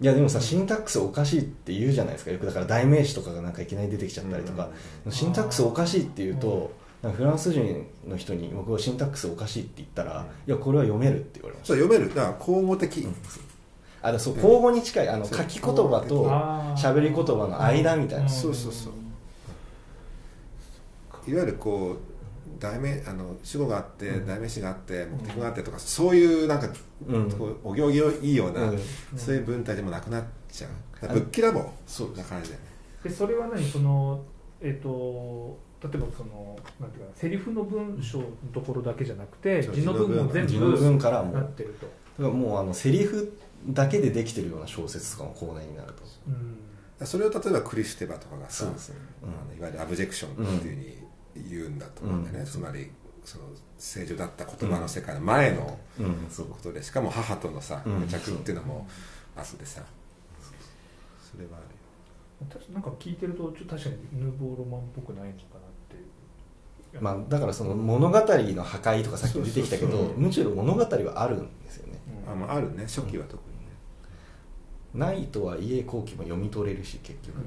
いやでもさシンタックスおかしいって言うじゃないですか。よくだから代名詞とかがなんかいきなり出てきちゃったりとか、うん。シンタックスおかしいって言うと、なんかフランス人の人に僕はシンタックスおかしいって言ったら、うん。いやこれは読めるって言われましたそう読める。だから口語的、うん。あだそう口語に近いあの書き言葉と喋り言葉の間みたいな、ん。そうそうそう。いわゆるこう題名あの主語があって、うん。代名詞があって目的があってとか、そういうなんか、お行儀いいような、うん。そういう文体でもなくなっちゃう。ぶっきらぼう。そうな感じだよね。でそれは何？そのえっ、と例えばそのなんていうかなセリフの文章のところだけじゃなくて字の部分も全字の部文からも。なってると、だからもうあのセリフだけでできてるような小説とかもコーナーになると。うん、それを例えばクリステバとかがさ、そうです。ねうんいわゆるアブジェクションっていうふうに言うんだと思うんだよね、うん。つまりその正常だった言葉の世界の前のうん。そう。ことでしかも母とのさうん。癒着っていうのもあってさ。それはあるよ。確かなんか聞いてるとちょっと確かにヌーボーロマンっぽくないのかなっていう。まあ、だからその物語の破壊とかさっき出てきたけどむしろ物語はあるんですよね。うん。あ,、まあ、あるね。初期は特にね、ないとはいえ後期も読み取れるし結局、まあ、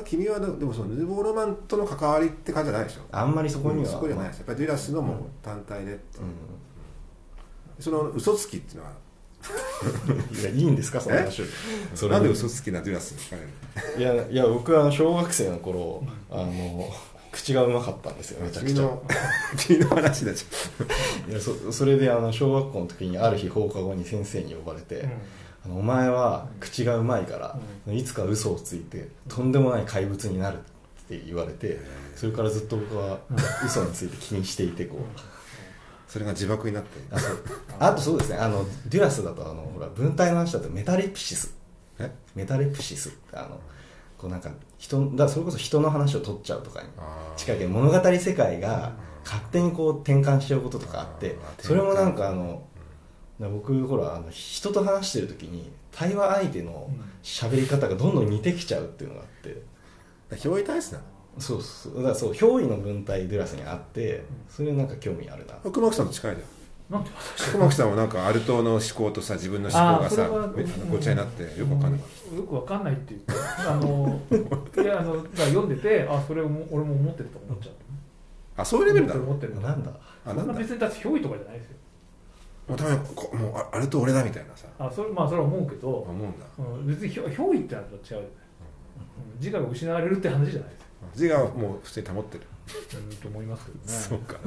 君はででもそのヌーボーロマンとの関わりって感じじゃないでしょ？あんまりそこには、そこじゃないですやっぱりデュラスのもう単体で、うその嘘つきっていうのは？ん、いやいいんですか？その話それ。なんで嘘つきなデュラスに聞かれるの？いやいや僕は小学生の頃あの口がうまかったんですよめちゃくちゃ。君の君の話だじいやそそれであの小学校の時にある日放課後に先生に呼ばれて、うんお前は口がうまいから、いつか嘘をついてとんでもない怪物になるって言われてそれからずっと僕は嘘について気にしていてこう。それが自爆になってあそう。あとそうですね。あのデュラスだとあのほら文体の話だとメタレプシス。え？メタレプシスってあのこうなんか人だそれこそ人の話を取っちゃうとかに近いけど物語世界が勝手にこう転換しちゃうこととかあってそれもなんかあの僕ほらあの人と話してる時に対話相手の喋り方がどんどん似てきちゃうっていうのがあって。表意体質なの？そうそうだからそう憑依の文体デュラスにあってそれなんか興味あるな。熊木さんと近いじゃん。なんて話熊木さんもなんかアルトの思考とさ自分の思考がさごちゃになってよくわかんない、うん。よくわかんないって言ってあのいやあのだから読んでてあそれをも俺も思ってると思っちゃう。あそういうレベルだ。思ってる思ってる。なんだ？あなんだ？そんな別にだって憑依とかじゃないですよもうためこもうあアルト俺だみたいなさ。あそれまあそれは思うけど、思うんだ。うん、別に憑憑依ってのは違うじゃない、うん、自我が失われるって話じゃないですよ。字がもう普通に保ってる。うんと思いますけどね。そうか。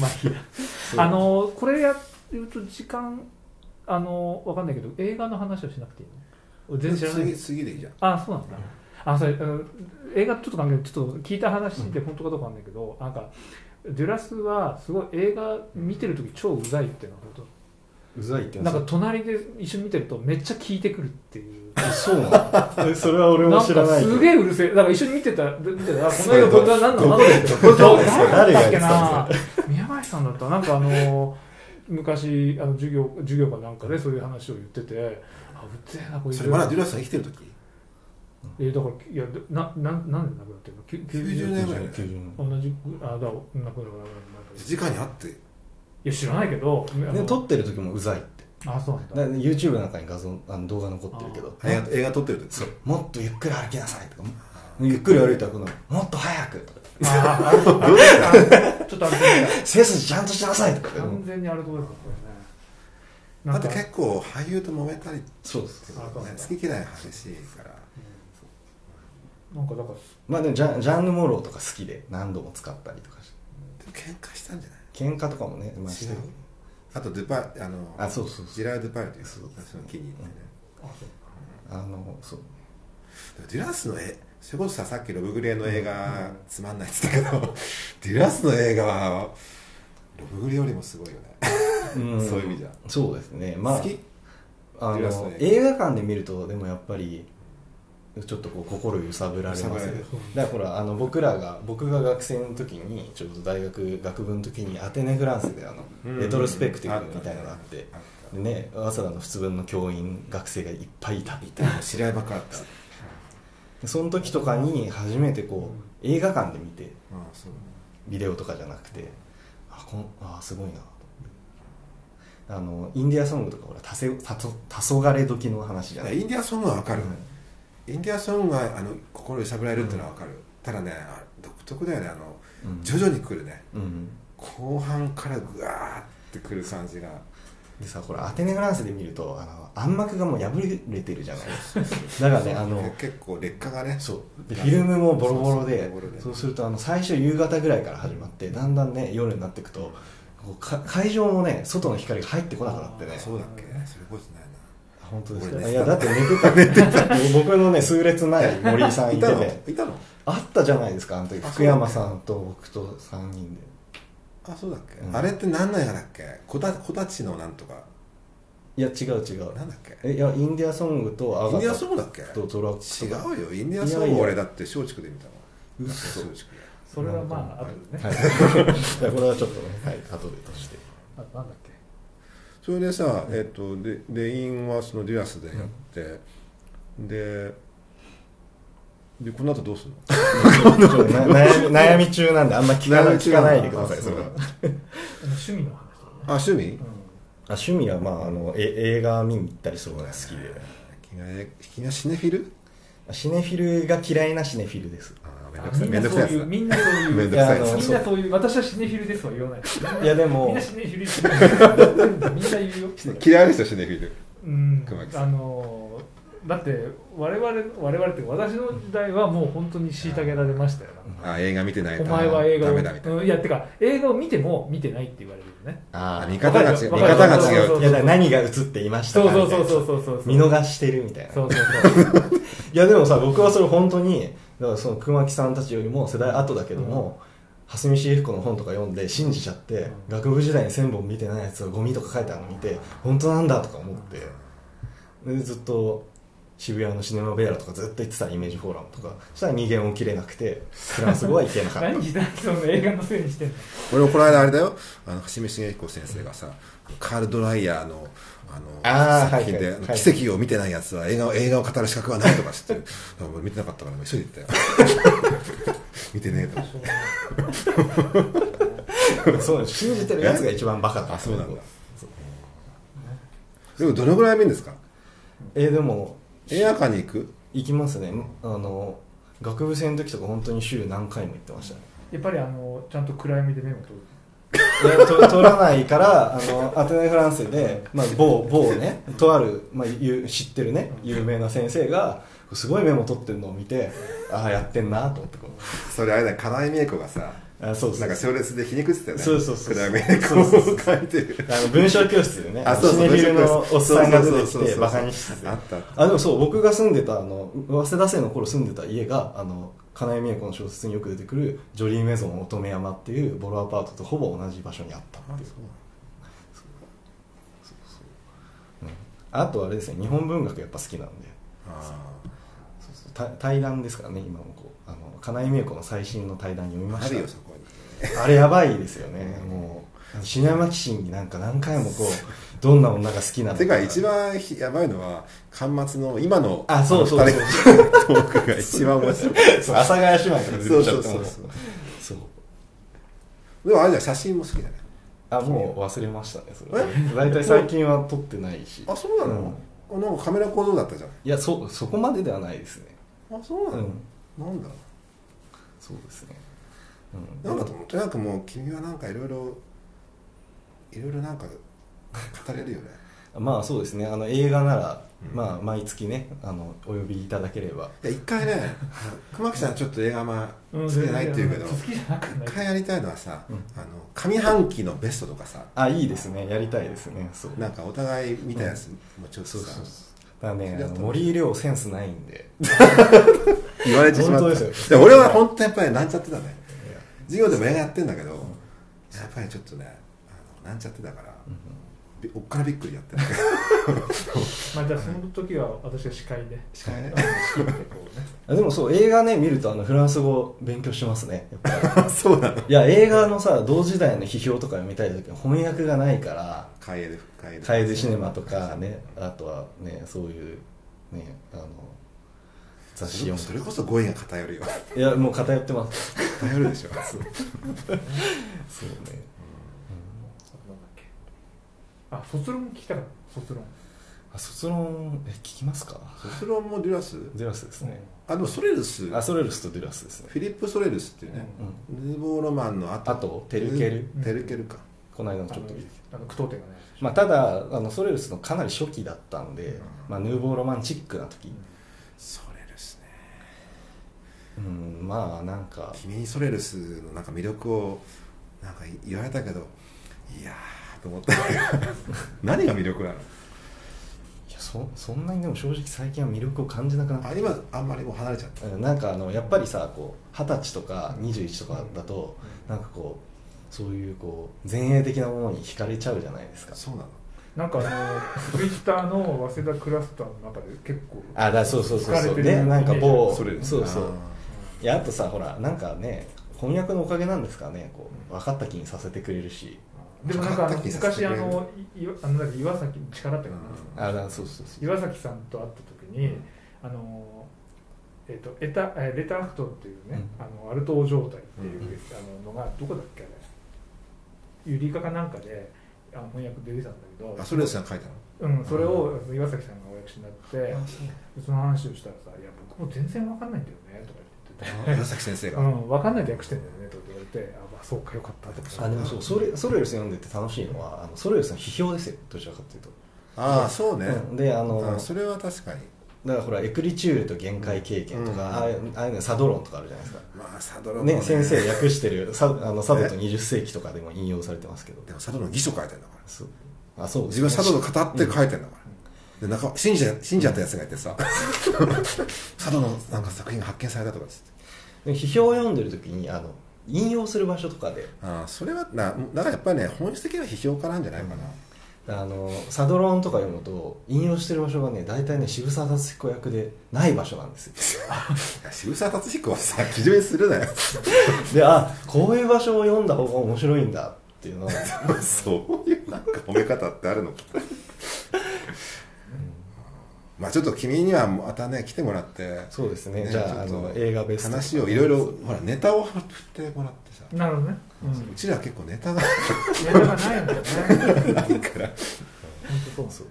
まあいいやあのこれやると時間あのわかんないけど映画の話をしなくていいの？俺全然知らない。次次でいいじゃん。あそうなんだ。あそれあの映画ちょっと関係ない。ちょっと聞いた話で本当かどうかわかんないけど、なんかデュラスはすごい映画見てる時超うざいっていうのは本うざいって当なんか隣で一緒に見てるとめっちゃ聞いてくるっていう。そうなんだえそれは俺も知らないすげえうるせえ。だから一緒に見てた見てた。らこの映画本当は何なの何だどこそうどこ誰だっけな？宮林さんだった。なんかあの昔あの授業授業かなんかでそういう話を言ってて。あうっぜえなこいつ。それまだデュラスが生きてる時？えーだからいやでなななんで亡くなってるの？きゅ90年ぐらい90同じあだ亡くなくなる直に会って。いや知らないけどで撮ってる時もうざいって。あそうなんだ。だ YouTube の中に画像あの動画残ってるけど。映画映画撮ってる時。そう。もっとゆっくり歩きなさいとか。ゆっくり歩いたらこのもっと早く。と かああちょっとあれ背筋ちゃんとしなさいとか。完全にあれとこですか。こだって結構俳優と揉めたりそうです。あそうなんだ。好き嫌い激しいからなんかだからまあでもジャンジャンヌ・モローとか好きで何度も使ったりとかしてでも喧嘩したんじゃない？喧嘩とかもね、まあ、してあとドゥパあのあそうそうジラードゥパイというそうその気に入ってね。あそう。あのそう。デュラスの絵それこそささっきロブグリエの映画つまんないって言ったけど デュラスの映画はロブグリエよりもすごいよね。うん。そういう意味じゃ。そうですね。まあ好き？あの映画館で見るとでもやっぱりちょっとこう心揺さぶられますだからほらあの僕らが僕が学生の時にちょうど大学学部の時にアテネ・フランスであのうん。レトロスペクティブみたいなのがあって。でね早稲田の普通の教員学生がいっぱいいたいた知り合いばっかだった。でその時とかに初めてこう映画館で見てビデオとかじゃなくてあこんあすごいな。とあのインディアソングとかほらたせたと黄昏時の話じゃないインディアソングは分かる、インディアソングはあの心揺さぶられるっていうのは分かる、ただねあ独特だよねあの、うん。徐々に来るね。うん。後半からぐわーってくる感じが。でさほらアテネ・フランスで見るとあの暗幕がもう破れてるじゃない だからねあの結構劣化がね。そう。でフィルムもボロボロでそうするとあの最初夕方ぐらいから始まってだんだんね夜になっていくとこうか会場もね外の光が入ってこなくなってね。そうだっけ。それこそない。な本当ですか、いやだって寝てた。寝てた僕のね数列前に森井さんいいたの？いたの？あったじゃないですかあの時。あ福山さんと僕と3人で。あそうだっけ、うん。あれって何の映画だっけ？こたこたちのなんとか。いや違う違う。なんだっけ？えいやインディアソングとアガタインディアソングだっけ？とトラックとか。違うよインディアソング。いやいや。俺だって松竹で見たの嘘。松竹でそれはまああとでね、はい、い。やこれはちょっとね、はい、後でとして。あなんだっけ？それでさ、えっとででインはそのデュアスでやって、ででこの後どうするの？悩み悩み中なんであんま聞かない聞かないでくださいあそれは。趣味の話あ趣味、うん。あ趣味はまああのえ映画見に行ったりするのが好きで。君は君はシネフィル？シネフィルが嫌いなシネフィルですああめんどくさい。めみんなそういうみんなそういうみんなそういう私はシネフィルですは言わない。いやでもみんなシネフィルですみんな言うよ嫌いな人シネフィル。うん。熊木さん。あのだって我々我々って私の時代はもう本当に虐げられましたよ。なあ映画見てないとお前は映画をダメだみたいな、うん。いやてか映画を見ても見てないって言われるよね。あ見方が違う見方が違う。いやだ何が映っていましたかそうそうそうそうそうそう。見逃してるみたいな。そうそうそう。いやでもさ僕はそれ本当にだからその熊木さんたちよりも世代後だけども、蓮見茂彦の本とか読んで信じちゃって、うん。学部時代に1000本見てないやつがゴミとか書いてあるの見て本当なんだとか思って、でずっと渋谷のシネマベアラとかずっと行ってたイメージフォーラムとかそしたら2弦起きれなくてフランス語は行けなかった。何時代その映画のせいにしてんの俺もこの間あれだよ。あの橋見茂彦先生がさカール・ドライヤーのあの作品で、はいはいはい。奇跡を見てないやつは映画を映画を語る資格はないとか知って俺見てなかったから急いで言ったよ。見てねえとそう信じてるやつが一番バカだ。あそうなんだ。でもどのぐらい見るんですか？えーでも映画館に行く？行きますね。あの学部生の時とか本当に週何回も行ってましたね。やっぱりあのちゃんと暗闇でメモ取る取らないからあのアテネ・フランスで、まあ、某某ねとある、まあ、ゆ知ってるね有名な先生がすごいメモ取ってるのを見てああやってんなと思ってそれあれだ金井美恵子がさあそうそうなんか小列で皮肉ってたよね。そうそうそう暗闇でこう書いてる。あの文章教室でねあそうそうシネフィルのおっさんが出てきてバカにしてて。あったあでもそう僕が住んでたあの早稲田生の頃住んでた家があの金井美恵子の小説によく出てくるジョリーメゾン乙女山っていうボロアパートとほぼ同じ場所にあったっていう。あとあれですね日本文学やっぱ好きなんで。あそうそう。た対談ですからね今もこう。あの金井美恵子の最新の対談読みました。ーあれやばいですよね。もシネマキシンになんか何回もこうどんな女が好きなのてか一番ひやばいのは巻末の今のあそうそうそう。トークが一番面白い。そう。阿佐ヶ谷姉妹とか出てきちゃってもそうそうそうそう。でもあれじゃん写真も好きだね。あもう忘れましたねそれ。え？大体最近は撮ってないし。あそうなの、なんかカメラ構造だったじゃん。いやそそこまでではないですね。あそうなの、うん。なんだ？そうですね、なんかと思ってなんかもう君はなんかいろいろいろいろなんか語れるよね。うん、まあそうですね。あの映画なら、うん。まあ毎月ねあのお呼びいただければ。いや一回ね熊木さんちょっと映画まあうん。好きじゃないって言うけど一回やりたいのはさ、うん。あの上半期のベストとかさ。あいいですね。やりたいですね。そう。なんかお互い見たやつもちょっとさ、そうそうだね森井亮センスないんで。言われてしまった。本当ですよ。で俺は本当やっぱりなんちゃってたね授業でも映画やってんだけど、やっぱりちょっとねあのなんちゃってたから、びおっからびっくりやってる。まあじゃあその時は私が司会で。司会ね。でもそう映画ね見るとあのフランス語勉強しますねやっぱり。そうなの。いや映画のさ同時代の批評とか読みたい時は翻訳がないからカエルカエル。カエルシネマとかねあとはねそういうねあの雑誌読む。それこそ語彙が偏るよ。いやもう偏ってます。偏るでしょ。そう。ね。なん。だっけあ卒論聞きたかった。卒論。あ卒論え聞きますか？卒論もデュラス？デュラスですね、あでもソレルス。あソレルスとデュラスですね。フィリップ・ソレルスっていうね、ヌーボーロマンの後。あとテルケル？うん。テルケルか、この間のあのちょっと聞いて。あの句読点がね。まあ、ただあのソレルスのかなり初期だったんで、うん。まあ、ヌーボーロマンチックな時、ソレルスねうん、まあなんか。君にソレルスのなんか魅力をなんか言われたけどいやーと思った 何が魅力なの？いやそそんなにでも正直最近は魅力を感じなくなって。あ今あんまりもう離れちゃった。うんなんかあのやっぱりさこう二十歳とか21とかだと、なんかこうそういうこう前衛的なものに惹かれちゃうじゃないですか。そうなの。なんかあのツイッターの早稲田クラスターの中で結構あだそうそうそうそう。疲れてるでなんか某ソレルス。そうそう。あいやあとさほらなんかね翻訳のおかげなんですかねこう分かった気にさせてくれるし。でもなんか昔あのあのなんか岩崎力だったかな、あだそうそうそう。岩崎さんと会った時に、あのえっ、とエタえレターフトっていうね、うあのアルトー状態っていう、うん。あののがどこだっけあれ。ユリカかなんかであの翻訳で出てたんだけど。あソレルスが書いたの？うん、それを岩崎さんがお訳しになってあその話をしたらさ「いや僕も全然わかんないんだよね」とか言ってて岩崎先生が、うん、分かんないで訳してんだよねとか言われて「あ、まあ、そうかよかった」とかあでもそう。ソレソレルス読んでて楽しいのはあのソレルスの批評ですよ。どちらかというと、ああそうね、うん。であのあそれは確かに。だからほらエクリチュールと限界経験とか、うん。ああいうああいうのサドロンとかあるじゃないですか、まあサドロのね、先生訳してるサあのサドと20世紀とかでも引用されてますけど。でもサドの義書書いてんだから。そう。あそう自分はサドの語って書いてんだから、でなんか信じ信じちゃったやつがいてさ。サドのなんか作品が発見されたとかっつって。で批評を読んでる時にあの引用する場所とかで。ああそれはなだからやっぱりね本質的な批評家なんじゃないかな、あのサドロンとか読むと引用してる場所がね大体ね渋沢達彦役でない場所なんですよ。渋沢達彦はさ基準にするなよ。であこういう場所を読んだ方が面白いんだっていうのをそういうなんか褒め方ってあるのかまあちょっと君にはまたね来てもらってそうですね。ねじゃああちょっとの映画ベスト。話をいろいろほらネタを振ってもらってさ、なるほどね、うん、うちら結構ネタがネタがないんだよね。ないから。本当そう。そう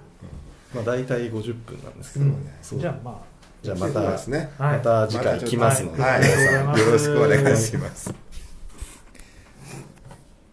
まあ大体50分なんですけど、うん。そう。じゃあまあ。じゃあまたすね。はい。また次回来ますので、はい、ありがとうございよろしくお願いします